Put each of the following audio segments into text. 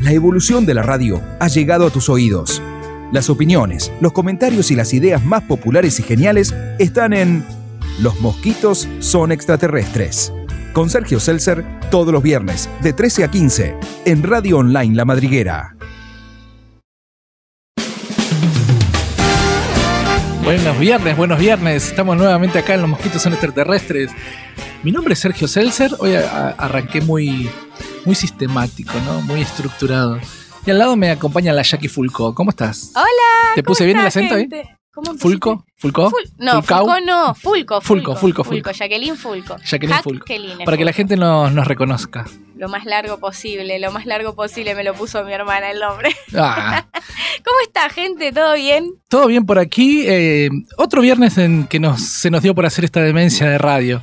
La evolución de la radio ha llegado a tus oídos. Las opiniones, los comentarios y las ideas más populares y geniales están en Los mosquitos son extraterrestres. Con Sergio Seltzer todos los viernes de 13 a 15 en Radio Online La Madriguera. Buenos viernes, buenos viernes. Estamos nuevamente acá en Los Mosquitos son extraterrestres. Mi nombre es Sergio Seltzer. Hoy arranqué muy, muy sistemático, ¿no? Muy estructurado. Y al lado me acompaña la Jackie Fulco. ¿Cómo estás? Hola. ¿Te ¿cómo puse bien el acento ahí? ¿Fulco? ¿Fulco? Ful- no. Fulco no, Fulco. Fulco, Fulco, Fulco. Jacqueline Fulco. Jacqueline Fulco. Para que la gente nos, nos reconozca. Lo más largo posible, lo más largo posible me lo puso mi hermana el nombre. Ah, ¿Cómo está, gente? ¿Todo bien? Todo bien por aquí. eh, otro viernes en que nos, se nos dio por hacer esta demencia de radio.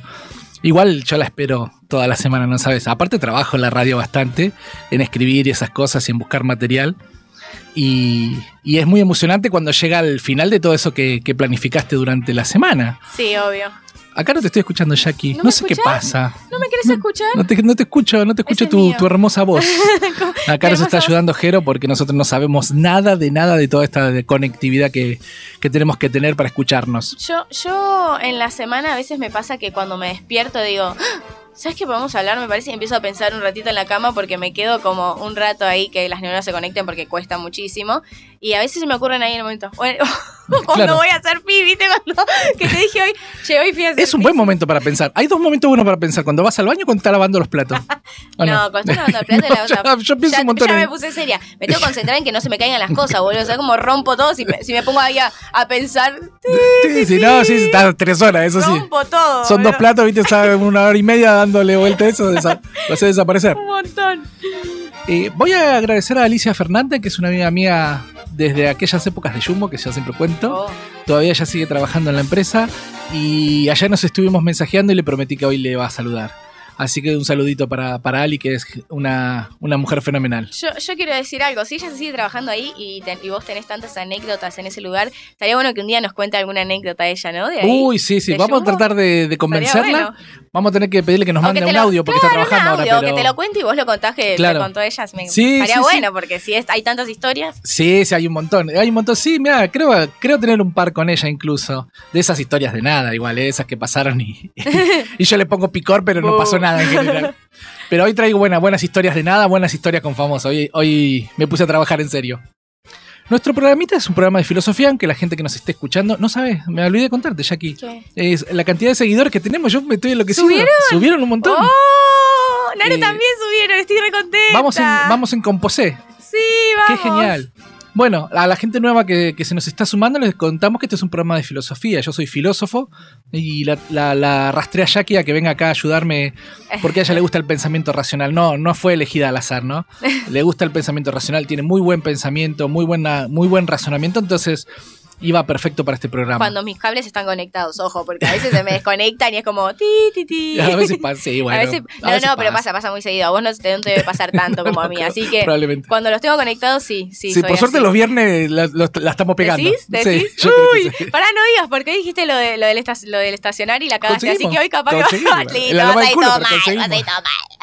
Igual yo la espero toda la semana, ¿no sabes? Aparte trabajo en la radio bastante, en escribir y esas cosas y en buscar material. Y, y es muy emocionante cuando llega al final de todo eso que, que planificaste durante la semana. Sí, obvio. Acá no te estoy escuchando, Jackie. ¿No sé qué pasa. ¿No me querés escuchar? No te, no te escucho, no te escucho es tu, tu hermosa voz. Acá nos está ayudando Jero porque nosotros no sabemos nada de nada de toda esta conectividad que, que tenemos que tener para escucharnos. Yo, yo en la semana a veces me pasa que cuando me despierto digo, "Ah, ¿sabes qué podemos hablar? Me parece y empiezo a pensar un ratito en la cama porque me quedo como un rato ahí que las neuronas se conecten porque cuesta muchísimo. Y a veces se me ocurren ahí en el momento. Bueno, voy a hacer pi, ¿viste? Cuando que te dije hoy, che, hoy fui a hacer Es un pis. buen momento para pensar. Hay dos momentos buenos para pensar. Cuando vas al baño y cuando estás lavando los platos. ¿O No, cuando estoy lavando el plato y la yo, pienso ya, un montón ya en- me puse seria. Me tengo que concentrar en que no se me caigan las cosas, boludo. O sea, como rompo todo si me, si me pongo ahí a, a pensar, Sí, sí, no, sí, estás tres horas, eso sí. rompo todo. Son dos platos, viste, está una hora y media dándole vuelta a eso, lo hace desaparecer. Un montón. Eh, voy a agradecer a Alicia Fernández, que es una amiga mía desde aquellas épocas de Jumbo, que yo siempre cuento. Oh. Todavía ella sigue trabajando en la empresa. Y ayer nos estuvimos mensajeando y le prometí que hoy le va a saludar. Así que un saludito para, para Ali, que es una, una mujer fenomenal. Yo, yo quiero decir algo, si ella se sigue trabajando ahí y, ten- y vos tenés tantas anécdotas en ese lugar, estaría bueno que un día nos cuente alguna anécdota ella, ¿no? De ahí. Uy, sí, sí, ¿De vamos a tratar de, de convencerla. bueno. Vamos a tener que pedirle que nos mande que un lo- audio porque claro, está trabajando un audio, ahora. Pero... que te lo cuente y vos lo contás que Claro. te contó ella. Me, Sí, estaría sí, sí. bueno, porque si es, hay tantas historias. Sí, sí, hay un montón. Hay un montón. Sí, mira, creo, creo tener un par con ella incluso. De esas historias de nada, igual, ¿eh? esas que pasaron y, y yo le pongo picor, pero no pasó nada en general. Pero hoy traigo buenas, buenas historias de nada, buenas historias con famosos. Hoy, hoy me puse a trabajar en serio. Nuestro programita es un programa de filosofía, aunque la gente que nos esté escuchando no sabe, me olvidé de contarte, Jackie. ¿Qué? Es la cantidad de seguidores que tenemos, yo me estoy enloquecido. ¿Subieron? Subieron un montón. ¡Oh! Nare Eh, también subieron, estoy recontenta. Vamos en, vamos en Composé. Sí, Qué vamos. genial. Bueno, a la gente nueva que, que se nos está sumando les contamos que este es un programa de filosofía. Yo soy filósofo y la, la, la rastré a Jackie a que venga acá a ayudarme porque a ella le gusta el pensamiento racional. No, no fue elegida al azar, ¿no? Le gusta el pensamiento racional, tiene muy buen pensamiento, muy, buena, muy buen razonamiento, entonces iba perfecto para este programa. Cuando mis cables están conectados, ojo, porque a veces se me desconectan y es como ti, ti, ti. A veces pasa, sí, bueno. A veces- a no, veces no, pero pasa, pasa muy seguido. A vos no te, no te debe pasar tanto como a mí. Así que Probablemente. cuando los tengo conectados, sí, sí. Sí, soy por suerte así. los viernes la, los- la estamos pegando. ¿Decís? ¿Decís? Sí, Uy, sí. pará, no digas, porque dijiste lo, de, lo, del, esta- lo del estacionar y la cagaste. Así que hoy capaz que vas vas a ir todo mal, vas a ir todo mal.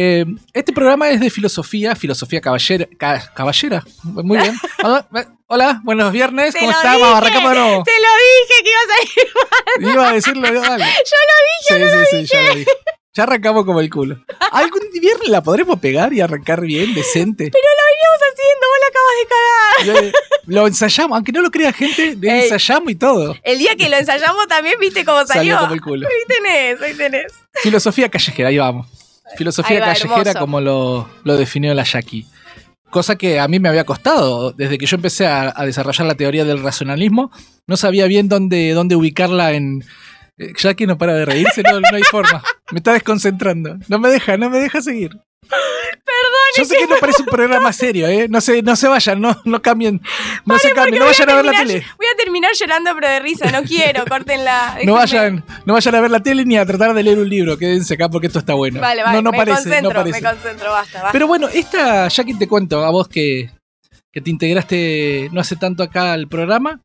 Eh, este programa es de filosofía, filosofía caballera. ca- caballera. Muy bien. Hola, hola, buenos viernes. ¿Cómo lo dije, Arrancamos de nuevo. Te lo dije que ibas a ir. Iba a decirlo. Dale. Yo lo dije. Sí, sí, sí, ya lo dije. Ya arrancamos como el culo. ¿Algún viernes la podremos pegar y arrancar bien, decente? Pero lo veníamos haciendo, vos la acabas de cagar. Yo- Lo ensayamos, aunque no lo crea gente, lo Ey. ensayamos y todo. El día que lo ensayamos también viste cómo Salió salió. como el culo. Ahí tenés, ahí tenés. Filosofía callejera, ahí vamos. Filosofía va, callejera hermoso. como lo, lo definió la Jackie. Cosa que a mí me había costado. Desde que yo empecé a, a desarrollar la teoría del racionalismo, no sabía bien dónde, dónde ubicarla en... Eh, Jackie no para de reírse, no, no hay forma. Me está desconcentrando. No me deja, no me deja seguir. Perdón, Yo sé que no parece un programa serio, ¿eh? No se, no se vayan, no, no cambien. No se cambien, no vayan a ver la tele. Voy a terminar llorando, pero de risa. No quiero, córtenla. No vayan, no vayan a ver la tele ni a tratar de leer un libro. Quédense acá porque esto está bueno. Vale, vale. no, no me parece, concentro, no parece. me concentro, basta, basta. Pero bueno, esta, ya que te cuento a vos que, que te integraste no hace tanto acá al programa,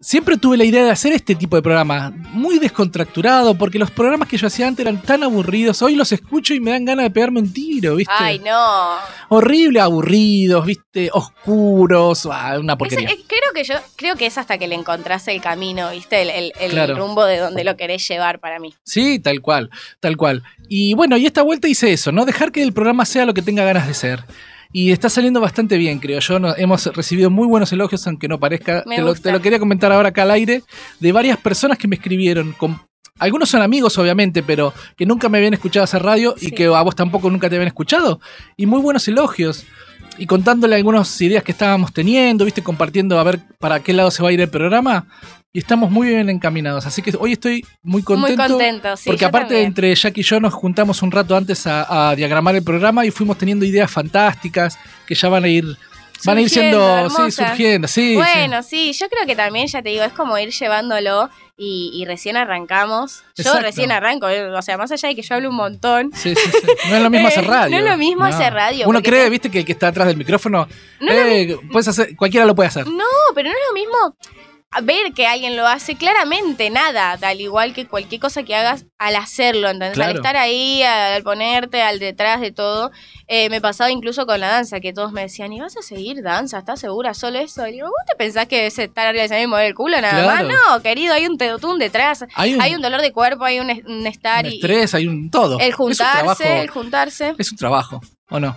siempre tuve la idea de hacer este tipo de programa, muy descontracturado, porque los programas que yo hacía antes eran tan aburridos. Hoy los escucho y me dan ganas de pegarme un tiro, ¿viste? Ay, no. Horrible, aburridos, ¿viste? Oscuros, ah, una Es- porquería. es- creo que yo creo que es hasta que le encontrás el camino, ¿viste? El, el- el Claro. rumbo de donde lo querés llevar para mí. Sí, tal cual, tal cual. Y bueno, y esta vuelta hice eso, ¿no? Dejar que el programa sea lo que tenga ganas de ser. Y está saliendo bastante bien, creo yo. Hemos recibido muy buenos elogios, aunque no parezca. Te lo, te lo quería comentar ahora acá al aire, de varias personas que me escribieron. Con, algunos son amigos, obviamente, pero que nunca me habían escuchado hacer radio y que a vos tampoco nunca te habían escuchado. Y muy buenos elogios. Y contándole algunas ideas que estábamos teniendo, viste, compartiendo a ver para qué lado se va a ir el programa. Y estamos muy bien encaminados. Así que hoy estoy muy contento. Muy contento, sí. porque aparte también. entre Jack y yo nos juntamos un rato antes a, a diagramar el programa y fuimos teniendo ideas fantásticas que ya van a ir van a ir siendo sí, surgiendo, sí. Bueno, sí. yo creo que también, ya te digo, es como ir llevándolo y, y recién arrancamos. Yo recién arranco, eh, o sea, más allá de que yo hablo un montón. Sí, sí, sí. No es lo mismo hacer radio. no es lo mismo hacer radio, Uno cree, te- viste, que el que está atrás del micrófono, No lo eh, puedes hacer, cualquiera lo puede hacer. No, pero no es lo mismo ver que alguien lo hace claramente nada, al igual que cualquier cosa que hagas al hacerlo, ¿entendés? Al estar ahí, al ponerte, al detrás de todo. Eh, me pasaba incluso con la danza, que todos me decían, ¿y vas a seguir danza? ¿Estás segura solo eso? Y digo, ¿vos te pensás que es estar arriba del escenario y mover el culo nada Claro. más? No, querido, hay un tedotún detrás, Hay un, hay un dolor de cuerpo, hay un, un estar un y... estrés, hay un todo. El juntarse, el juntarse. es un trabajo, ¿o no?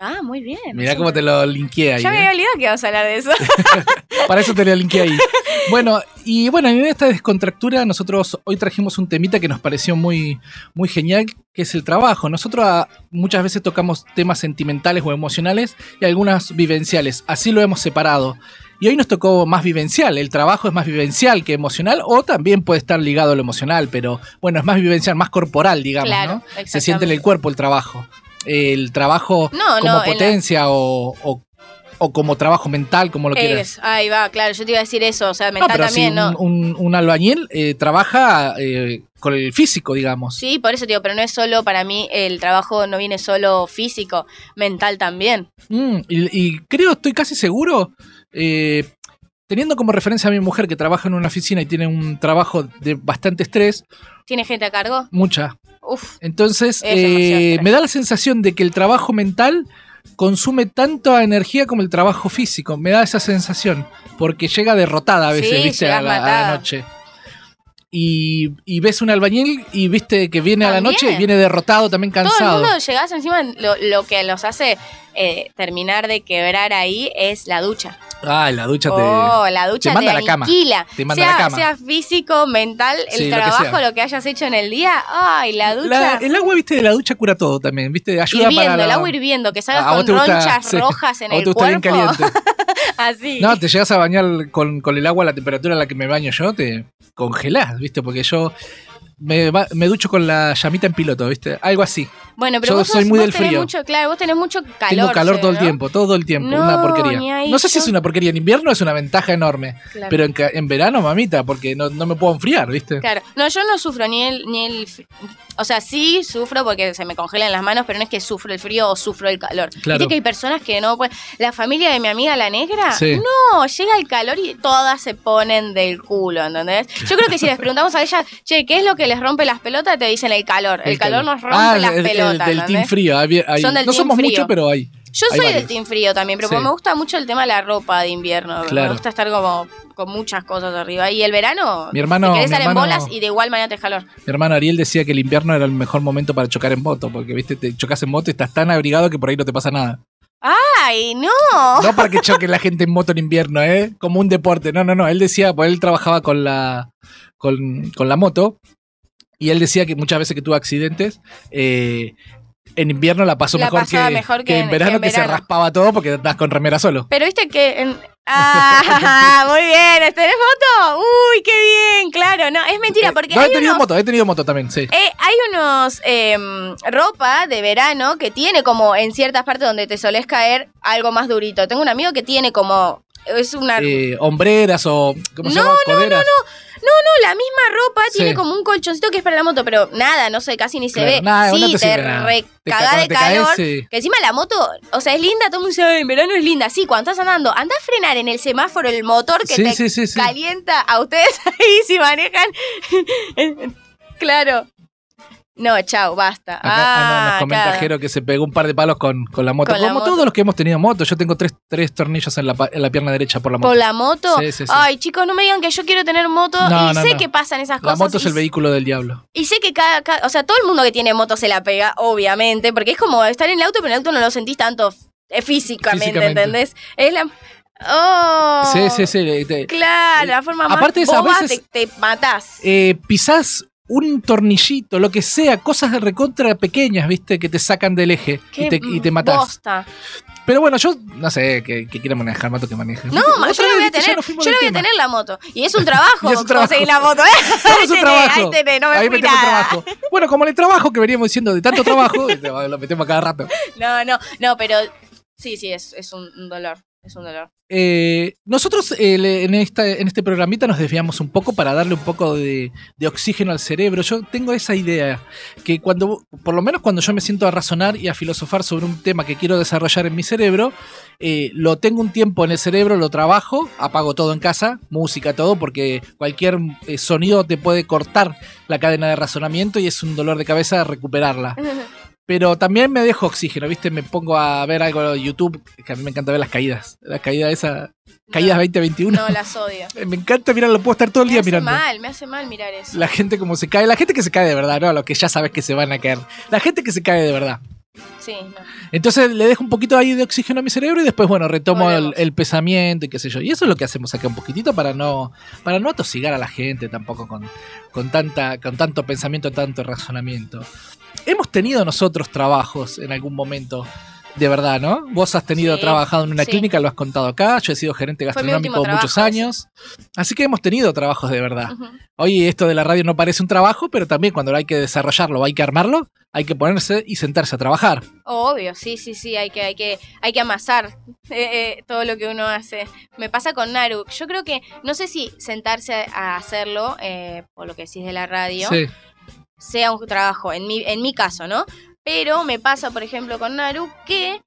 Ah, muy bien. Mirá cómo te lo linkeé ahí. Ya me ¿eh? había olvidado que ibas a hablar de eso. Para eso te lo linké ahí. Bueno, y bueno, en esta descontractura nosotros hoy trajimos un temita que nos pareció muy, muy genial, que es el trabajo. Nosotros ah, muchas veces tocamos temas sentimentales o emocionales y algunas vivenciales. Así lo hemos separado. Y hoy nos tocó más vivencial. El trabajo es más vivencial que emocional o también puede estar ligado a lo emocional, pero bueno, es más vivencial, más corporal, digamos, Claro, ¿no? Se siente en el cuerpo el trabajo. El trabajo No, como no, en la- potencia o, o- o como trabajo mental, como lo quieras. Es, ahí va, claro, yo te iba a decir eso, o sea, No, mental pero también, si ¿no? un, un- un albañil eh, trabaja eh, con el físico, digamos. Sí, por eso te digo, pero no es solo para mí, el trabajo no viene solo físico, mental también. Mm, y, y creo, estoy casi seguro, eh, teniendo como referencia a mi mujer que trabaja en una oficina y tiene un trabajo de bastante estrés, ¿Tiene gente a cargo? mucha. Uf, Entonces, eh, me da la sensación de que el trabajo mental consume tanta energía como el trabajo físico. Me da esa sensación, porque llega derrotada a veces, Sí, viste, a la, a la matada. noche. Y, y ves un albañil y viste que viene a la noche, viene derrotado, también todo el cansado. mundo llegás encima, lo, lo que los hace eh, terminar de quebrar ahí es la ducha. Ay, la ducha te. Oh, la ducha te manda te a la cama. Te manda a sea, la cama. sea físico, mental, el Sí, lo que trabajo, lo que hayas hecho en el día. Ay, la ducha. La- el agua, viste, de la ducha cura todo también, viste, ayuda hirviendo, para la- el agua hirviendo, que salgas Ah, a con ronchas sí. rojas en A vos el te gusta bien cuerpo. caliente. Así. No, te llegas a bañar con, con el agua a la temperatura a la que me baño yo, te congelás, ¿viste? Porque yo me, me ducho con la llamita en piloto, ¿viste? Algo así. Bueno, pero Yo vos, soy sos- muy vos del tenés frío. mucho, claro, vos tenés mucho calor. Tengo calor todo el tiempo, todo el tiempo, No, una porquería. no sé si es una porquería, en invierno es una ventaja enorme, Claro. pero en, verano, mamita, porque no, no me puedo enfriar, ¿viste? Claro. No, yo no sufro ni el, ni el. O sea, sí sufro porque se me congelan las manos, pero no es que sufro el frío o sufro el calor. Claro. Viste que hay personas que no pueden. La familia de mi amiga la negra, Sí. no, llega el calor y todas se ponen del culo, ¿entendés? Yo creo que si les preguntamos a ellas, che, ¿qué es lo que les rompe las pelotas? Te dicen el calor. El, calor nos rompe Ah, las el- el pelotas. del ¿entendés? team frío. hay- hay- Son del no team somos frío. muchos, pero hay. Yo Hay soy varios. del team frío también, pero Sí. me gusta mucho el tema de la ropa de invierno. Claro. Me gusta estar como con muchas cosas arriba. Y el verano, Mi hermano- te querés mi estar en bolas y de igual manera te calor. Mi hermano Ariel decía que el invierno era el mejor momento para chocar en moto, porque viste, te chocas en moto y estás tan abrigado que por ahí no te pasa nada. ¡Ay, no! No para que choque la gente en moto en invierno, ¿eh? Como un deporte. No, no, no. Él decía, pues él trabajaba con la, con, con la moto y él decía que muchas veces que tuvo accidentes, eh, en invierno la pasó La mejor, que, mejor que que en verano, que en que se raspaba todo porque estás con remera solo. Pero viste que. en- ¡Ah! Muy bien. ¿Tenés foto? ¡Uy, qué bien! Claro, no, es mentira, porque Eh, no, hay he tenido unos. moto, he tenido moto también, sí. eh, hay unos em, ropa de verano que tiene como en ciertas partes donde te solés caer algo más durito. Tengo un amigo que tiene como es una... eh, hombreras o. ¿Cómo se No, llama? no, Coderas. No, no, la misma ropa Sí. tiene como un colchoncito que es para la moto, pero nada, no sé, casi ni se Claro, ve. nada, sí, no te te, sirve nada. re Te cagá ca- de caes, calor. sí. Que encima la moto, o sea, es linda, todo el mundo dice, "Ay, en verano es linda. Sí, cuando estás andando, anda a frenar en el semáforo el motor que te calienta a ustedes ahí si manejan. claro. No, chao, basta. Acá ah, no, nos Ah, comenta claro. Jero que se pegó un par de palos con, con la moto. Con la Como moto. todos los que hemos tenido moto. Yo tengo tres, tres tornillos en la, en la pierna derecha por la moto. ¿Por la moto? Sí, sí, sí. Ay, chicos, no me digan que yo quiero tener moto No, y no, sé no. que pasan esas La cosas. moto es el vehículo del diablo. Y sé que cada, cada- o sea, todo el mundo que tiene moto se la pega, obviamente, porque es como estar en el auto, pero en el auto no lo sentís tanto eh, físicamente, Físicamente. ¿entendés? Es la... ¡Oh! Sí, sí, sí. eh, te- Claro, la forma más Aparte de eso, a boba veces- te, te matás. eh, pisás un tornillito, lo que sea, cosas de recontra pequeñas, ¿viste? Que te sacan del eje y te, y te matás. bosta. Pero bueno, yo no sé, que, que quiera manejar moto que maneje. No, Otra yo lo voy a tener, yo lo del voy a tener la moto. Y es un trabajo es un trabajo. conseguir la moto, ¿eh? No, es un trabajo. Ahí tenés, no me Ahí metemos trabajo. Bueno, como el trabajo que veníamos diciendo de tanto trabajo, lo metemos cada rato. No, no, no, pero sí, sí, es, es un dolor. Es un dolor. Eh, nosotros eh, le- en, esta, en este programita nos desviamos un poco para darle un poco de, de oxígeno al cerebro. Yo tengo esa idea que cuando, por lo menos cuando yo me siento a razonar y a filosofar sobre un tema que quiero desarrollar en mi cerebro, eh, lo tengo un tiempo en el cerebro, lo trabajo, apago todo en casa, música, todo, porque cualquier eh, sonido te puede cortar la cadena de razonamiento y es un dolor de cabeza recuperarla. Pero también me dejo oxígeno, ¿viste? Me pongo a ver algo de YouTube, que a mí me encanta ver las caídas. Las caídas esas, caídas 2021. No, las odio. Me encanta mirarlo, puedo estar todo el Me día hace mirando. mal, me hace mal mirar eso. La gente como se cae, la gente que se cae de verdad, ¿no? Los que ya sabes que se van a caer. La gente que se cae de verdad. Sí, no. Entonces le dejo un poquito ahí de oxígeno a mi cerebro y después, bueno, retomo el pensamiento y qué sé yo. Y eso es lo que hacemos acá un poquitito para no, para no atosigar a la gente tampoco con, con, tanta, con tanto pensamiento, tanto razonamiento. Hemos tenido nosotros trabajos en algún momento. De verdad, ¿no? Vos has tenido Sí, trabajado en una sí. clínica, lo has contado acá. Yo he sido gerente gastronómico muchos trabajo, años. Así que hemos tenido trabajos de verdad. Ujú. Oye, esto de la radio no parece un trabajo, pero también cuando hay que desarrollarlo, hay que armarlo, hay que ponerse y sentarse a trabajar. Obvio, sí, sí, sí, hay que, hay que, hay que amasar eh, eh, todo lo que uno hace. Me pasa con Naru. Yo creo que, no sé si sentarse a hacerlo, eh, por lo que decís de la radio, Sí. Sea un trabajo, en mi, en mi caso, ¿no? Pero me pasa, por ejemplo, con Naru, que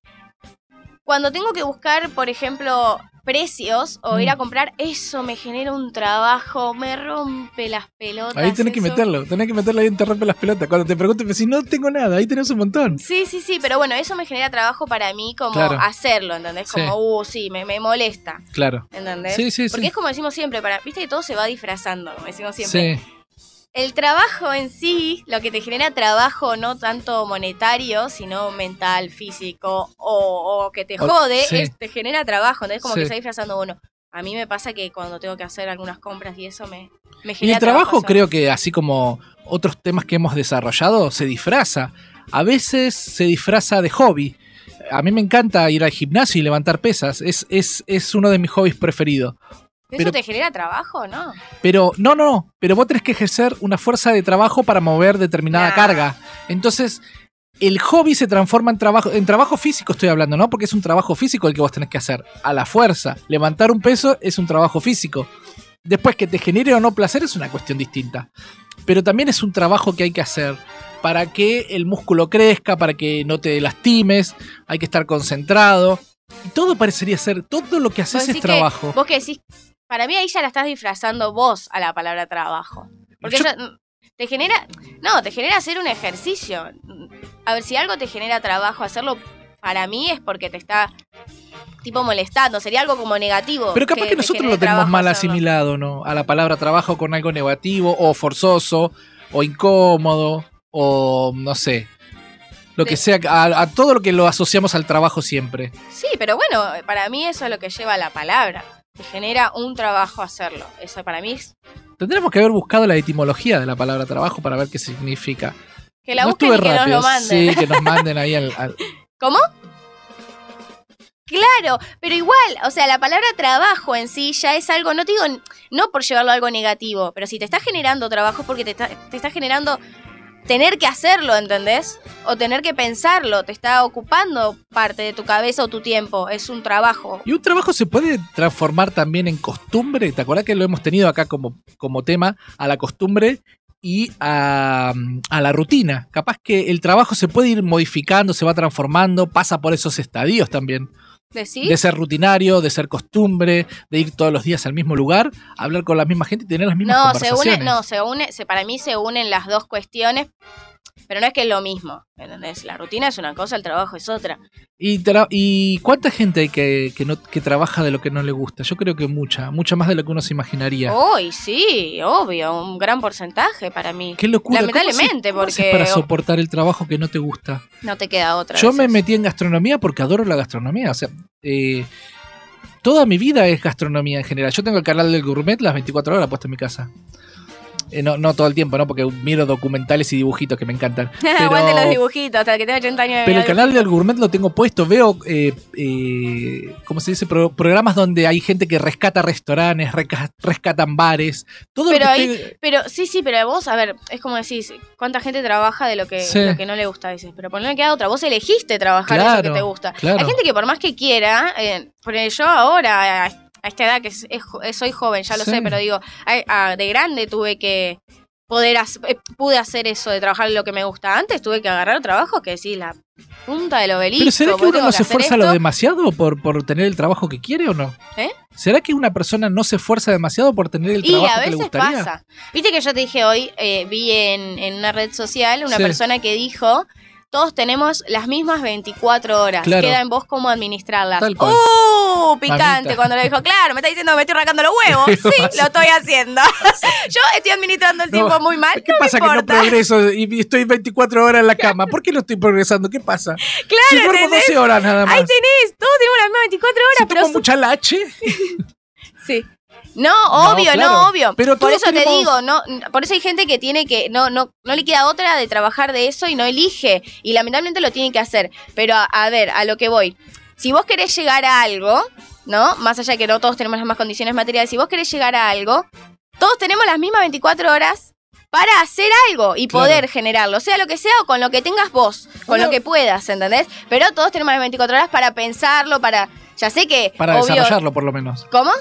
cuando tengo que buscar, por ejemplo, precios o ir a Mm. comprar, eso me genera un trabajo, me rompe las pelotas. Ahí tenés que meterlo, tenés que meterlo ahí en te rompe las pelotas. Cuando te pregunten, decís, no tengo nada, ahí tenés un montón. Sí, sí, sí, pero bueno, eso me genera trabajo para mí como Claro. hacerlo, ¿entendés? Sí. Como, uh, sí, me, me molesta, Claro. ¿entendés? Sí, sí, Porque sí. es como decimos siempre, para, viste que todo se va disfrazando, como decimos siempre. Sí, El trabajo en sí, lo que te genera trabajo no tanto monetario, sino mental, físico, o, o que te jode, sí. es- te genera trabajo, ¿entendés? Como Sí. que va disfrazando uno. A mí me pasa que cuando tengo que hacer algunas compras y eso me, me Y genera el trabajo hacerlo. creo que así como otros temas que hemos desarrollado, se disfraza. A veces se disfraza de hobby. A mí me encanta ir al gimnasio y levantar pesas. Es, es, es uno de mis hobbies preferidos. ¿Eso te genera trabajo, no? Pero no, no, no. Pero vos tenés que ejercer una fuerza de trabajo para mover determinada Nah. carga. Entonces, el hobby se transforma en trabajo, en trabajo físico estoy hablando, ¿no? Porque es un trabajo físico el que vos tenés que hacer. A la fuerza. Levantar un peso es un trabajo físico. Después que te genere o no placer es una cuestión distinta. Pero también es un trabajo que hay que hacer para que el músculo crezca, para que no te lastimes, hay que estar concentrado. Y todo parecería ser, todo lo que haces es que- trabajo. Vos que decís, para mí ahí ya la estás disfrazando vos a la palabra trabajo. Porque Yo- ya, mm, te genera, no, te genera hacer un ejercicio. A ver, si algo te genera trabajo, hacerlo para mí es porque te está tipo molestando, sería algo como negativo. Pero capaz que, nosotros lo tenemos mal hacerlo. asimilado, ¿no? A la palabra trabajo con algo negativo, o forzoso, o incómodo, o no sé. Lo que sea, a, a todo lo que lo asociamos al trabajo siempre. Sí, pero bueno, para mí eso es lo que lleva la palabra. Te genera un trabajo hacerlo. Eso para mí es Tendremos que haber buscado la etimología de la palabra trabajo para ver qué significa. que la no busquen y estuve que nos rápido. lo manden. Sí, que nos manden ahí al. al- ¿Cómo? Claro, pero igual, o sea, la palabra trabajo en sí ya es algo, no te digo, no por llevarlo a algo negativo, pero si te está generando trabajo es porque te está, te está generando tener que hacerlo, ¿entendés? O tener que pensarlo, te está ocupando parte de tu cabeza o tu tiempo, es un trabajo. Y un trabajo se puede transformar también en costumbre. ¿Te acuerdas que lo hemos tenido acá como, como tema a la costumbre y a, a la rutina? Capaz que el trabajo se puede ir modificando, se va transformando, pasa por esos estadios también. ¿Decís? De ser rutinario, de ser costumbre, de ir todos los días al mismo lugar, hablar con la misma gente y tener las mismas No, se conversaciones. une, no, se une, se, para mí se unen las dos cuestiones, pero no es que es lo mismo, ¿entendés? La rutina es una cosa, el trabajo es otra. ¿Y, ¿Y cuánta gente hay que, que, no, que trabaja de lo que no le gusta? Yo creo que mucha, mucha más de lo que uno se imaginaría. Uy, sí, obvio, un gran porcentaje para mí. Qué locura. ¿Cómo Lamentablemente, cómo porque- para soportar el trabajo que no te gusta. No te queda otra. Yo me metí en gastronomía porque adoro la gastronomía. O sea, eh, toda mi vida es gastronomía en general. Yo tengo el canal del gourmet las 24 horas puesto en mi casa. Eh, no, no todo el tiempo, ¿no? Porque miro documentales y dibujitos que me encantan. Aguante los Pero, dibujitos, hasta que tenga 80 años. pero el canal del gourmet lo tengo puesto. Veo, eh, eh, ¿cómo se dice? Pro- programas donde hay gente que rescata restaurantes, rescatan bares. Todo Pero lo que ahí- Pero sí, sí, pero vos, a ver, es como decís, ¿cuánta gente trabaja de lo que, Sí. lo que no le gusta a veces? Pero por no queda otra, vos elegiste trabajar eso que Claro, te gusta. claro. Hay gente que por más que quiera, eh, porque yo ahora, a a esta edad que es- es jo- soy joven, ya lo Sí. sé, pero digo, a- a- de grande tuve que poder hac- eh, pude hacer eso de trabajar lo que me gusta. Antes tuve que agarrar trabajo que sí, la punta del obelisco. Pero ¿será que uno no se hacer esfuerza lo demasiado por, por tener el trabajo que quiere o no? ¿Eh? ¿Será que una persona no se esfuerza demasiado por tener el Y trabajo a que le veces gustaría? pasa. Viste que yo te dije hoy, eh, vi en, en una red social una Sí. persona que dijo, todos tenemos las mismas 24 horas. Claro. Queda en vos cómo administrarlas. Tal cual. ¡Uh! Picante Mamita. cuando le dijo, claro, me está diciendo que me estoy arrancando los huevos. Sí, lo estoy haciendo. yo estoy administrando el No, tiempo muy mal. ¿Qué no pasa me que no progreso y estoy 24 horas en la cama? ¿Por qué no estoy progresando? ¿Qué pasa? Claro, si duermo ¿entendés? 12 horas nada más. Ahí tenés, todos tenemos las mismas 24 horas, si pero tomo mucha lache. Sí. No, obvio, no, claro. obvio. Pero por eso te digo, no, por eso hay gente que tiene que, no, no, no le queda otra de trabajar de eso y no elige. Y lamentablemente lo tiene que hacer. Pero a, a ver, a lo que voy. Si vos querés llegar a algo, ¿no? Más allá de que no todos tenemos las mismas condiciones materiales, si vos querés llegar a algo, todos tenemos las mismas 24 horas para hacer algo y Claro. poder generarlo, sea lo que sea o con lo que tengas vos, con lo que puedas, ¿entendés? Pero todos tenemos las 24 horas para pensarlo, para... Ya sé que... Para obvio, desarrollarlo, por lo menos. ¿Cómo?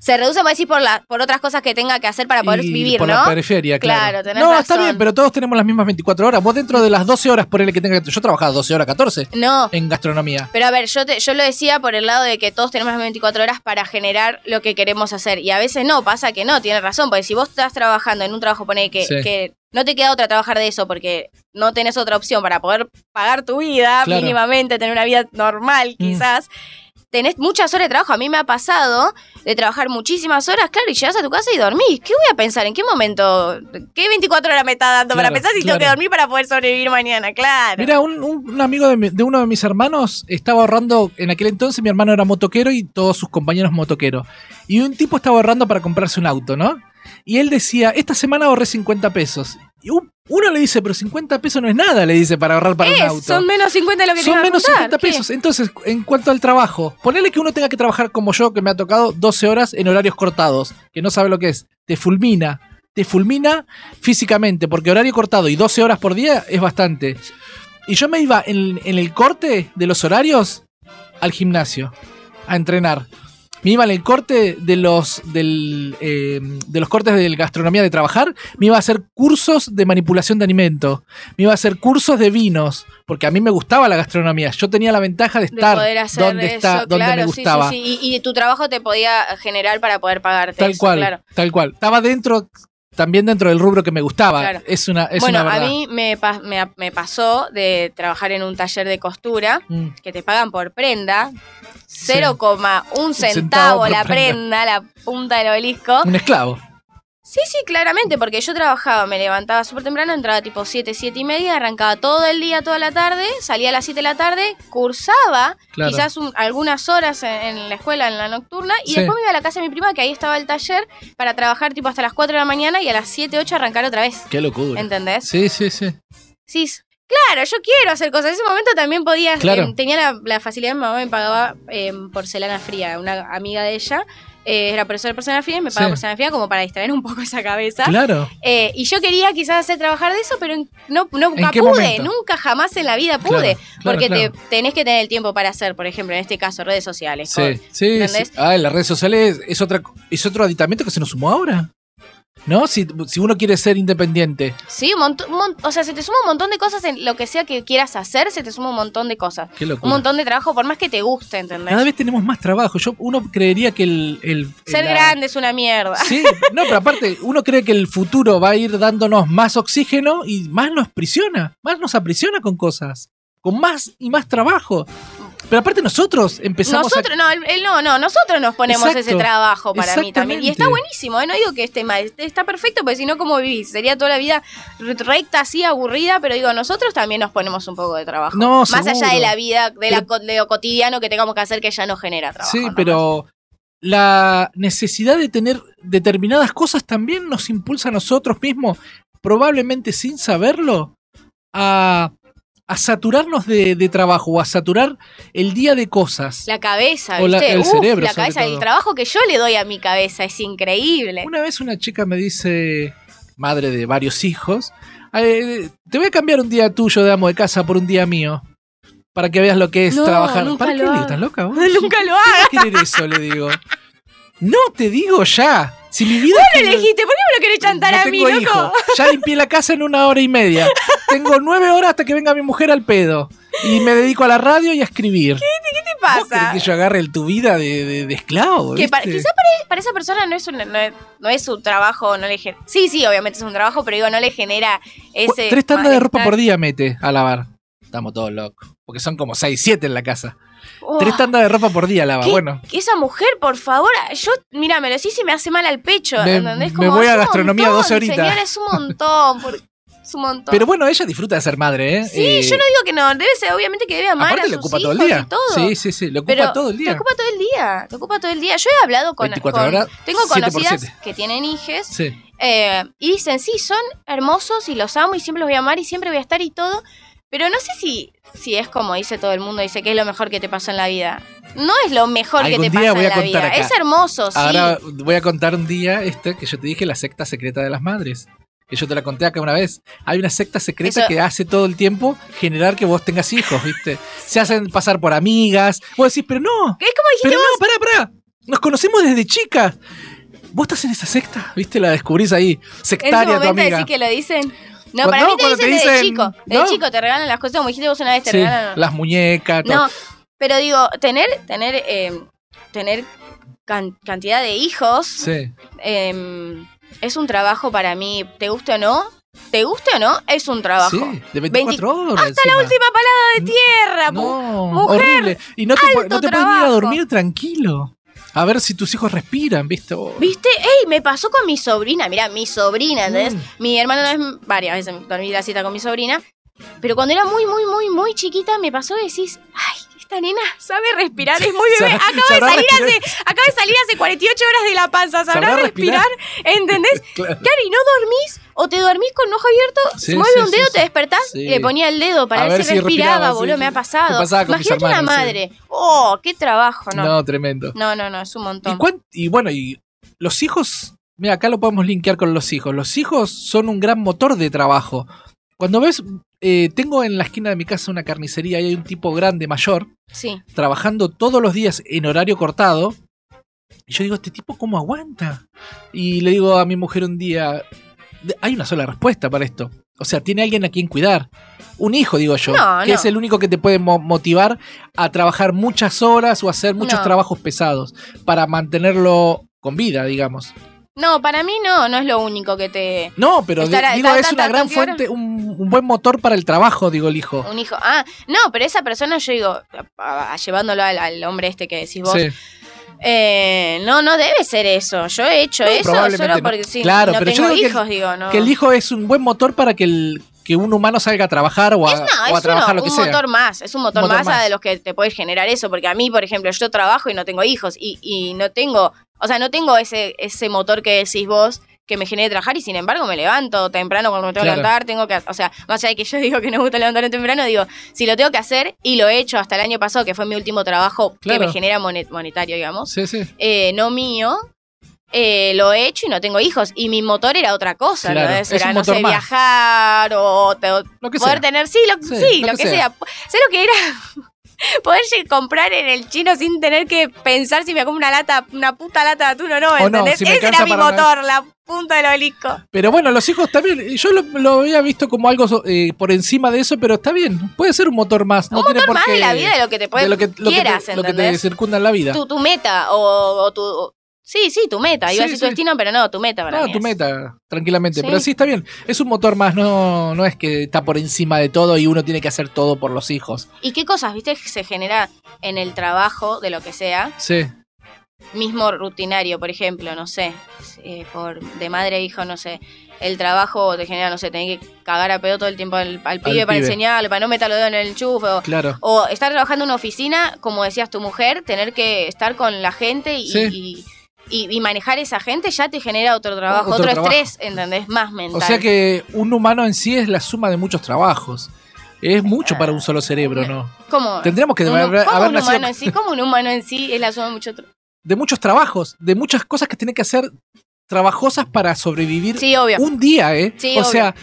Se reduce, vos decís, por, la, por otras cosas que tenga que hacer para poder Y vivir, por ¿no? la periferia, claro. Claro, tenés no, está bien, pero todos tenemos las mismas 24 horas. Vos dentro de las 12 horas, por el que tenga que... Yo trabajaba 12 horas, 14 No, en gastronomía. pero a ver, yo, te- yo lo decía por el lado de que todos tenemos las 24 horas para generar lo que queremos hacer. Y a veces no, pasa que no, tiene razón. Porque si vos estás trabajando en un trabajo, pone que, Sí. que no te queda otra trabajar de eso porque no tenés otra opción para poder pagar tu vida Claro. mínimamente, tener una vida normal Mm. Tenés muchas horas de trabajo. A mí me ha pasado de trabajar muchísimas horas, claro, y llegas a tu casa y dormís. ¿Qué voy a pensar? ¿En qué momento? ¿Qué 24 horas me está dando para pensar si tengo que dormir para poder sobrevivir mañana? Claro. Mira, un, un- un amigo de, mi- de uno de mis hermanos estaba ahorrando, en aquel entonces mi hermano era motoquero y todos sus compañeros motoqueros. Y un tipo estaba ahorrando para comprarse un auto, ¿no? Y él decía, esta semana ahorré 50 pesos. Y un- uno le dice, pero 50 pesos no es nada, le dice, para ahorrar para un Es, auto. son menos 50 de lo que Son menos juntar, 50 ¿qué? pesos. Entonces, en cuanto al trabajo, ponele que uno tenga que trabajar como yo, que me ha tocado 12 horas en horarios cortados, que no sabe lo que es. Te fulmina. Te fulmina físicamente, porque horario cortado y 12 horas por día es bastante. Y yo me iba en, en el corte de los horarios al gimnasio, a entrenar. Me iba en el corte de los, del, eh, de los cortes de gastronomía de trabajar, me iba a hacer cursos de manipulación de alimento, me iba a hacer cursos de vinos, porque a mí me gustaba la gastronomía. Yo tenía la ventaja de De estar poder hacer donde, eso, está, donde claro, me sí, sí, gustaba. sí. Y, y tu trabajo te podía generar para poder pagarte Tal eso, cual, claro. tal cual. Estaba dentro, también dentro del rubro que me gustaba. Claro. Es una, es bueno, una a mí me, pa- me, me pasó de trabajar en un taller de costura Mm. que te pagan por prenda. Sí. 0,1 centavo centavo por la prenda. prenda, la punta del obelisco. Un esclavo. Sí, sí, claramente, porque yo trabajaba, me levantaba súper temprano, entraba tipo 7, 7 y media, arrancaba todo el día, toda la tarde, salía a las 7 de la tarde, cursaba Claro. quizás un- algunas horas en, en la escuela, en la nocturna, y Sí. después me iba a la casa de mi prima, que ahí estaba el taller, para trabajar tipo hasta las 4 de la mañana y a las 7, 8 arrancar otra vez. Qué locura. ¿Entendés? Sí, sí, sí. Sí, claro, yo quiero hacer cosas. En ese momento también podía, Claro. eh, tenía la, la facilidad, mi mamá me pagaba eh, porcelana fría, una amiga de ella, eh, era profesor de personal finance, me paga Sí. personal finance como para distraer un poco esa cabeza. Claro. Eh, y yo quería quizás hacer trabajar de eso, pero no, no, nunca pude, momento? nunca jamás en la vida pude. Claro, claro, porque claro. Te, tenés que tener el tiempo para hacer, por ejemplo, en este caso, redes sociales. Sí, con- sí, sí. Ah, en las redes sociales es otra es otro aditamento que se nos sumó ahora. ¿No? Si, si uno quiere ser independiente. Sí, un montón, mon- o sea, se te suma un montón de cosas en lo que sea que quieras hacer, se te suma un montón de cosas. Qué locura. Un montón de trabajo, por más que te guste, ¿entendés? Cada vez tenemos más trabajo. Yo, uno creería que el. el- Ser la- grande es una mierda. Sí, no, pero aparte, uno cree que el futuro va a ir dándonos más oxígeno y más nos prisiona, más nos aprisiona con cosas, con más y más trabajo. Pero aparte nosotros empezamos Nosotros, no, el- no, no, nosotros nos ponemos Exacto. ese trabajo para mí también. Y está buenísimo, ¿eh? no digo que esté mal, está perfecto, porque si no, ¿cómo vivís? Sería toda la vida recta, así, aburrida, pero digo, nosotros también nos ponemos un poco de trabajo. No, Más allá de la vida, de, la de lo cotidiano que tengamos que hacer que ya no genera trabajo. Sí, pero la necesidad de tener determinadas cosas también nos impulsa a nosotros mismos, probablemente sin saberlo, a, a saturarnos de, de trabajo o a saturar el día de cosas. La cabeza, O la- el Uf, cerebro, la cabeza, el trabajo que yo le doy a mi cabeza es increíble. Una vez una chica me dice, madre de varios hijos, "Eh, te voy a cambiar un día tuyo de amo de casa por un día mío. Para que veas lo que es No, trabajar. ¿Para qué lo le. ¿Estás loca vos? Nunca lo hagas. ¿Qué querer eso? Le digo. No te digo ya. Si mi vida. ¿Qué que- le dijiste? ¿Por qué me lo querés chantar no a mí, loco? hijo. Ya limpié la casa en una hora y media. Tengo nueve horas hasta que venga mi mujer al pedo. Y me dedico a la radio y a escribir. ¿Qué te ¿Vos querés pasa? que yo agarre el- tu vida de, de- de esclavo? Que para, quizá para, para esa persona no es, un, no, es, no es su trabajo, no le gen- Sí, sí, obviamente es un trabajo, pero digo, no le genera ese. Tres tandas de ropa por día mete a lavar. Estamos todos locos. Porque son como seis, siete en la casa. Oh, Tres tandas de ropa por día lava. ¿qué- Bueno, esa mujer, por favor, yo, mira, me lo decís y me hace mal al pecho. Me- ¿entendés? me voy a gastronomía montón, 12 horitas. Señora, es un montón. por- es un montón. pero bueno, ella disfruta de ser madre, ¿eh? sí, Eh, yo no digo que no, debe ser, obviamente que debe amar Aparte a le sus ocupa todo el día. todo. Sí, sí, sí, le ocupa Pero todo el te día. ocupa todo el día, te ocupa todo el día. Yo he hablado con, 24 con- horas, tengo 7 por conocidas 7. que tienen hijes Sí. eh, y dicen, sí, son hermosos y los amo y siempre los voy a amar y siempre voy a estar y todo, pero no sé si, si es como dice todo el mundo, dice que es lo mejor que te pasó en la vida. No es lo mejor que te día pasa voy en la contar vida. acá. Es hermoso, sí. Ahora voy a contar un día esta que yo te dije, la secta secreta de las madres. Que yo te la conté acá una vez. Hay una secta secreta Eso- que hace todo el tiempo generar que vos tengas hijos, ¿viste? Se hacen pasar por amigas. Vos decís, pero no, Es como dijiste pero vos. no, pará, pará. Nos conocemos desde chicas. ¿Vos estás en esa secta? ¿Viste? La descubrís ahí. En Sectaria tu momento amiga. decís que lo dicen. No, Cuando- para mí te dicen te desde dicen- chico. Desde chico te regalan las cosas, como dijiste vos una vez, te Sí, regalan. las muñecas, todo. No, pero digo, tener, tener, eh, tener can- cantidad de hijos Sí. eh, es un trabajo para mí, te guste o no, te guste o no, es un trabajo. Sí, de 24 horas. Hasta la última palada de tierra. No, mujer, horrible. Y no te, no te puedes ir a dormir tranquilo. A ver si tus hijos respiran, ¿viste? Oh. ¿Viste? Ey, me pasó con mi sobrina. Mira, mi sobrina, ¿entendés? Mm. Mi hermana no es varias veces dormí la cita con mi sobrina. Pero cuando era muy, muy, muy, muy chiquita, me pasó de decís, ay, esta nena sabe respirar, es muy bebé. Acaba de salir respirar. hace, acaba de salir hace 48 horas de la panza, sabrá, Sabrá respirar, respirar. ¿entendés? Claro. Claro, y no dormís, o te dormís con un ojo abierto, Sí, mueve sí, un dedo, sí. te despertás y le ponía el dedo para A ver, ver si respiraba, respiraba, boludo, me ha pasado. Pasaba con Imagínate una hermanos, madre. Oh, qué trabajo, no. No, tremendo. No, no, no, es un ¿Y, montón. y bueno, y los hijos, mira, acá lo podemos linkear con los hijos. Los hijos son un gran motor de trabajo. Cuando ves, eh, tengo en la esquina de mi casa una carnicería y hay un tipo grande, mayor, Sí. trabajando todos los días en horario cortado. Y yo digo, ¿este tipo cómo aguanta? Y le digo a mi mujer un día, hay una sola respuesta para esto. O sea, tiene alguien a quien cuidar. Un hijo, digo yo, No, que no. es el único que te puede mo- motivar a trabajar muchas horas o hacer muchos No. trabajos pesados para mantenerlo con vida, digamos. No, para mí no, no es lo único que te... No, pero digo, es una gran fuente, un, un buen motor para el trabajo, digo el hijo. Un hijo. Ah, no, pero esa persona, yo digo, a- a- llevándolo al, al hombre este que decís vos, Sí. Eh, no, no debe ser eso. Yo he hecho No, eso solo no. porque sí, Claro, no pero yo tengo que- hijos, digo, no. Que el hijo es un buen motor para que, el, que un humano salga a trabajar o a, Es, no, o a es trabajar uno, lo que un sea. motor más, es un motor, Motor más, de los que te puede generar eso, porque a mí, por ejemplo, yo trabajo y no tengo hijos y, y no tengo, o sea, no tengo ese, ese motor que decís vos, que me genere trabajar y sin embargo me levanto temprano cuando me tengo que levantar, tengo que, o sea, más allá de que yo digo que no me gusta levantarme temprano, digo, si lo tengo que hacer y lo he hecho hasta el año pasado, que fue mi último trabajo Claro. que me genera monet- monetario, digamos, Sí, sí. eh, no mío. eh, lo he hecho y no tengo hijos. Y mi motor era otra cosa, Claro, ¿entendés? es Era, no sé, más. viajar o, te- poder sea. tener, sí, lo, Sí, sí, lo lo, que que, sea. sea. ¿Sabes lo que era? Poder comprar en el chino sin tener que pensar si me como una lata, una puta lata de atún o no, ¿entendés? si Ese era mi una- motor, la punta del obelisco. Pero bueno, los hijos también, yo lo, lo había visto como algo eh, por encima de eso, pero está bien, puede ser un motor más. No Un tiene motor por más qué, de la vida, de lo que te puede, de lo que, lo que te- quieras, lo que te circunda en la vida. tu, tu meta o, o tu... o- sí, sí, tu meta. Iba a decir sí. tu destino, pero no, tu meta para No, mí tu es. meta, tranquilamente. Sí. Pero sí, está bien. Es un motor más, no, no es que está por encima de todo y uno tiene que hacer todo por los hijos. ¿Y qué cosas, viste, se genera en el trabajo de lo que sea? Sí, mismo rutinario, por ejemplo, no sé, eh, por de madre a hijo, no sé, el trabajo te genera, no sé, tener que cagar a pedo todo el tiempo al, al pibe para pibe. enseñarle, para no meterlo dedo en el enchufe, o, claro. o estar trabajando en una oficina, como decías tu mujer, tener que estar con la gente y, y- y manejar esa gente ya te genera otro trabajo, Otro otro, trabajo. estrés, ¿entendés? Más mental. O sea que un humano en sí es la suma de muchos trabajos. Es mucho para un solo cerebro, ¿no? ¿Cómo? Tendríamos que Un- haber, ¿cómo haber un humano en sí? ¿Cómo un humano en sí es la suma de mucho tra- de muchos trabajos, de muchas cosas que tiene que hacer trabajosas para sobrevivir Sí, obvio. un día, ¿eh? Sí, o obvio. sea,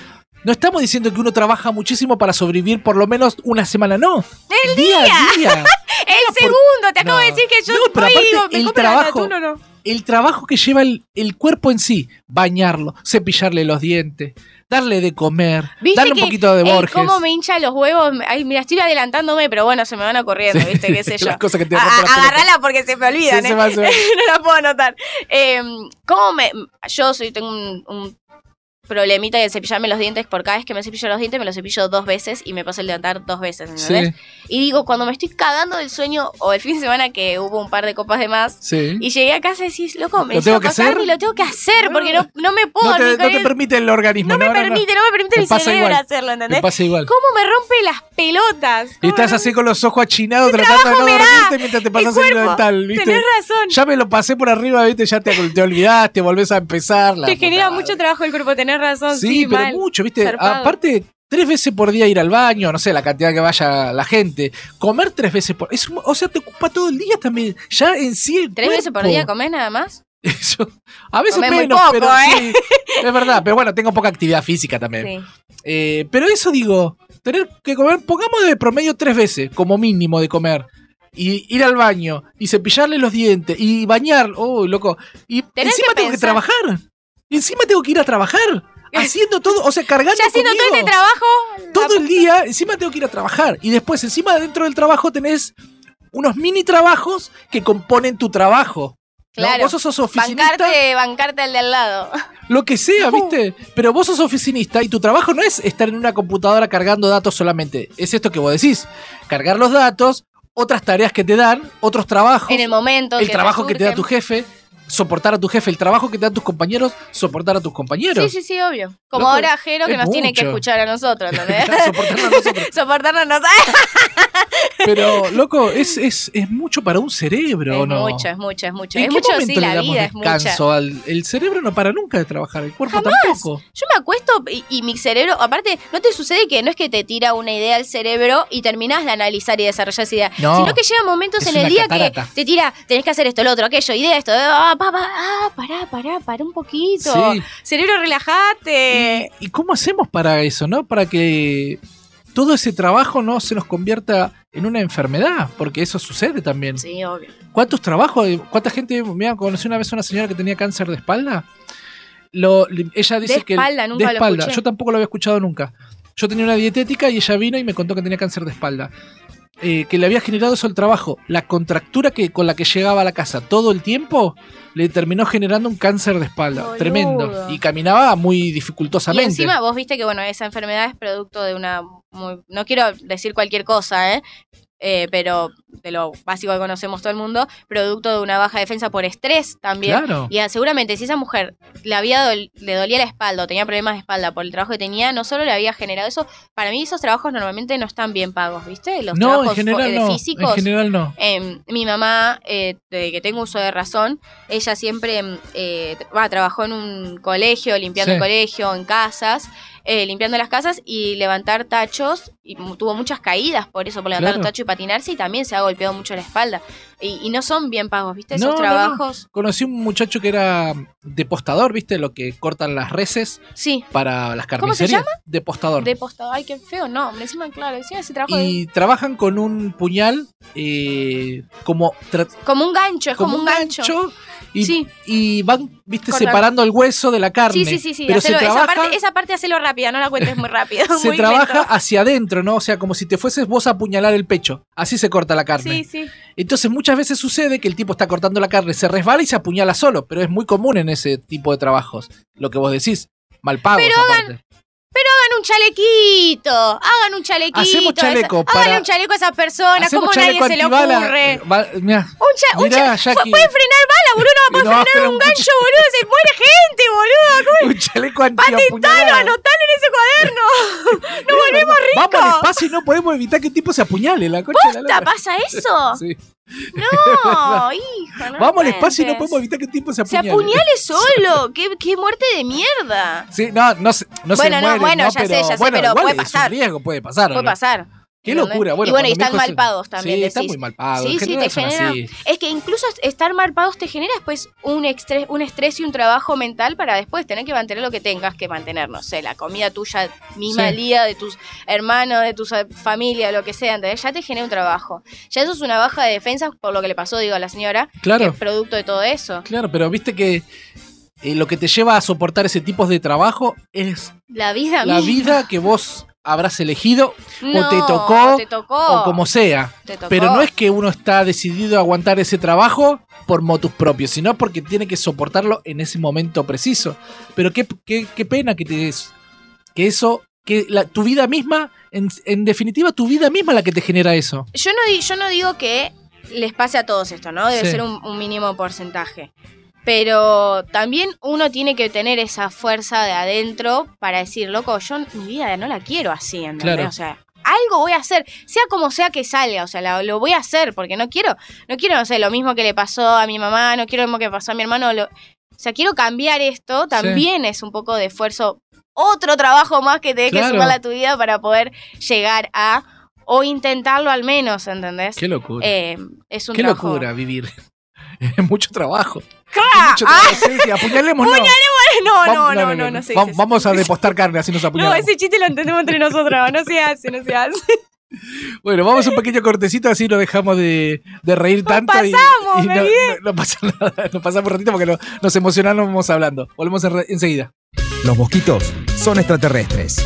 no estamos diciendo que uno trabaja muchísimo para sobrevivir por lo menos una semana, no. ¡El día! a día. El por- segundo, te acabo No. de decir que yo No, pero aparte digo, ¿me el trabajo- atún no? El trabajo que lleva el, el cuerpo en sí, bañarlo, cepillarle los dientes, darle de comer, ¿Viste darle un poquito de Borges. cómo me hincha los huevos? Ay, mira, estoy adelantándome, pero bueno, se me van ocurriendo, Sí, ¿viste? ¿Qué sé yo? Cosas que te A- a- agarrala porque se me olvidan, Sí, ¿eh? se se no la puedo anotar. Eh, ¿Cómo me...? Yo soy, tengo un, un problemita de cepillarme los dientes. Por cada vez que me cepillo los dientes, me los cepillo dos veces y me paso el levantar dos veces, ¿entendés? Sí, Y digo, cuando me estoy cagando del sueño, o el fin de semana que hubo un par de copas de más, sí. y llegué a casa y decís, loco, me ¿Lo tengo que hacer? y lo tengo que hacer, porque no, no me puedo No te, no te el- permite el organismo, no me no, no. permite, no me permite Me el cerebro igual. hacerlo, Me ¿entendés? pasa igual. ¿Cómo me rompe las pelotas? Y ¿Cómo estás me así con los ojos achinados tratando de no me dormirte mientras te pasas el cuerpo. dental, ¿viste? Tenés razón. Ya me lo pasé por arriba, ¿viste? Ya te, te olvidaste, volvés a empezar. la Te genera mucho trabajo el cuerpo, tenés razón. Sí, Sí, pero mal. mucho, ¿viste? Zarpado. Aparte, tres veces por día ir al baño, no sé, la cantidad que vaya la gente. Comer tres veces por... Es, o sea, te ocupa todo el día también. Ya en sí el ¿Tres veces por día comés nada más? Eso. A veces menos, poco, pero ¿eh? sí. Es verdad, pero bueno, tengo poca actividad física también. Sí. Eh, pero eso digo, tener que comer, pongamos de promedio tres veces, como mínimo de comer. Y ir al baño, y cepillarle los dientes, y bañar, oh, loco. Y Tenés encima que tengo que trabajar. Y encima tengo que ir a trabajar. Haciendo todo, o sea, cargando Ya haciendo todo este trabajo. todo el día, encima tengo que ir a trabajar. Y después, encima dentro del trabajo tenés unos mini trabajos que componen tu trabajo. ¿no? Claro. Vos sos oficinista, Bancarte, bancarte al de al lado. lo que sea. ¿viste? Pero vos sos oficinista y tu trabajo no es estar en una computadora cargando datos solamente. Es esto que vos decís. Cargar los datos, otras tareas que te dan, otros trabajos. En el momento. el que trabajo que te da tu jefe, soportar a tu jefe, el trabajo que te dan tus compañeros, soportar a tus compañeros. Sí, sí, sí, obvio. Como Loco, ahora Jero que es nos tiene que escuchar a nosotros, ¿entendés? Soportarlo a nosotros. Soportarnos a nosotros. Pero, loco, es, es, es mucho para un cerebro, Es ¿o no? mucho, es mucho, es mucho. ¿En Es qué mucho, momento sí, le la damos vida es mucha. descanso al el cerebro no para nunca de trabajar, el cuerpo Jamás. tampoco. Yo me acuesto y, y mi cerebro, aparte, ¿no te sucede que no es que te tira una idea al cerebro y terminás de analizar y desarrollar esa idea? No. Sino que llegan momentos Es en el día catarata. que te tira, tenés que hacer esto, lo otro, aquello, idea, esto, ah, pa, pa, ah, pará, pará, pará un poquito. Sí. Cerebro, relájate. ¿Y, y cómo hacemos para eso, no? Para que todo ese trabajo no se nos convierta en una enfermedad, porque eso sucede también. Sí, obvio. ¿Cuántos trabajos? ¿Cuánta gente? Mira, conocí una vez a una señora que tenía cáncer de espalda. Lo, ella dice De que espalda, nunca de lo espalda. escuché. Yo tampoco lo había escuchado nunca. Yo tenía una dietética y ella vino y me contó que tenía cáncer de espalda. Eh, que le había generado eso el trabajo. La contractura que, con la que llegaba a la casa todo el tiempo le terminó generando un cáncer de espalda. Boludo. Tremendo. Y caminaba muy Y dificultosamente. encima vos viste que, bueno, esa enfermedad es producto de una... muy- no quiero decir cualquier cosa, ¿eh? Eh, pero de lo básico que conocemos todo el mundo, producto de una baja defensa por estrés también. Claro. Y ah, seguramente si esa mujer le había dol- le dolía la espalda o tenía problemas de espalda por el trabajo que tenía, no solo le había generado eso, para mí esos trabajos normalmente no están bien pagos, ¿viste? Los No, en trabajos general fo- de no. físicos. En general no. Em, mi mamá, eh, de que tengo uso de razón, ella siempre em, eh, va, trabajó en un colegio, limpiando Sí. el colegio, en casas, eh, limpiando las casas y levantar tachos. Y tuvo muchas caídas por eso, por levantar Claro. los tachos y patinarse. Y también se ha golpeado mucho la espalda. Y, y no son bien pagos, ¿viste? No, Esos no, trabajos. Conocí un muchacho que era depostador, ¿viste? Lo que cortan las reses Sí. para las ¿Cómo se carnicerías. Depostador. De postado. Ay, qué feo. No, encima, claro. Encima ese trabajo de- y trabajan con un puñal eh, como, Como un gancho, es como, un gancho. Y, Sí. y van, viste, separando el hueso de la carne. Sí, sí, sí. Pero se hacelo- esa, trabaja, parte, esa parte hacelo rápida, no la cuentes muy rápido. se muy trabaja lento. hacia adentro, ¿no? O sea, como si te fueses vos a apuñalar el pecho. Así se corta la carne. Sí, sí. Entonces muchas veces sucede que el tipo está cortando la carne, se resbala y se apuñala solo, pero es muy común en ese tipo de trabajos. Lo que vos decís, mal pagos Pero aparte. Hagan un chalequito, hagan un chalequito. Hacemos esa- chaleco Háganle para- un chaleco a esas personas, como nadie se le ocurre. Va- mirá, Un cha- un mirá, cha- Jackie. Pueden frenar bala, boludo, no va a poder No, frenar pero un un gancho, boludo, se muere gente, boludo. un chaleco Patentalo, anotalo en ese cuaderno. Nos volvemos Vamos al ricos. espacio y no podemos evitar que el tipo se apuñale, la concha la ¿Posta lora. pasa eso? Sí. No, hijo, no Vamos al espacio y no podemos evitar que el tipo se Se apuñale. apuñale solo. ¿Qué, qué muerte de mierda. Sí, no, no, se, no se Bueno, no, bueno, ¿no? ya sé, ya sé, bueno, pero puede es un pasar. riesgo, puede pasar. ¿o Puede pasar. Qué locura. Bueno, y bueno, y están hijo mal se- pagos también. Sí, están muy mal pagos. Sí, sí, te genera. así. Es que incluso estar mal pagos te genera después un estrés, un estrés y un trabajo mental para después tener que mantener lo que tengas que mantener. No sé, la comida tuya misma Sí. día, de tus hermanos, de tu sa- familia, lo que sea. ¿entendés? Ya te genera un trabajo. Ya eso es una baja de defensas por lo que le pasó, digo, a la señora. Claro. Que es producto de todo eso. Claro, pero viste que eh, lo que te lleva a soportar ese tipo de trabajo es La vida la misma. vida que vos habrás elegido No, te tocó, te tocó, o como sea. Pero no es que uno está decidido a aguantar ese trabajo por motus propios, sino porque tiene que soportarlo en ese momento preciso. Pero qué, qué, qué pena que te que eso, que la- tu vida misma, en, en definitiva, tu vida misma la que te genera eso. Yo no, yo no digo que les pase a todos esto, ¿no? Debe Sí. ser un, un mínimo porcentaje. Pero también uno tiene que tener esa fuerza de adentro para decir, loco, yo mi vida no la quiero así, ¿entendés? Claro. O sea, algo voy a hacer, sea como sea que salga, o sea, lo voy a hacer, porque no quiero, no quiero, no sé, lo mismo que le pasó a mi mamá, no quiero lo mismo que pasó a mi hermano, lo- o sea, quiero cambiar esto, también es un poco de esfuerzo, otro trabajo más que tenés Claro. que sumar a tu vida para poder llegar a, o intentarlo al menos, ¿entendés? Qué locura. Eh, es un Qué trabajo- locura vivir. Es mucho trabajo. ¡Ah! Sí, sí, apuñalemos, no. No, Vamos- no, no, no, no, Vamos a depostar carne, así nos No, apuñalamos. ese chiste lo entendemos entre nosotros, no se hace, no se hace. Bueno, vamos a un pequeño cortecito, así no dejamos de, de reír tanto. pasamos, y, no, no- no pasa nada. Nos pasamos un ratito porque no- nos emocionamos hablando. Volvemos enseguida. Los mosquitos son extraterrestres.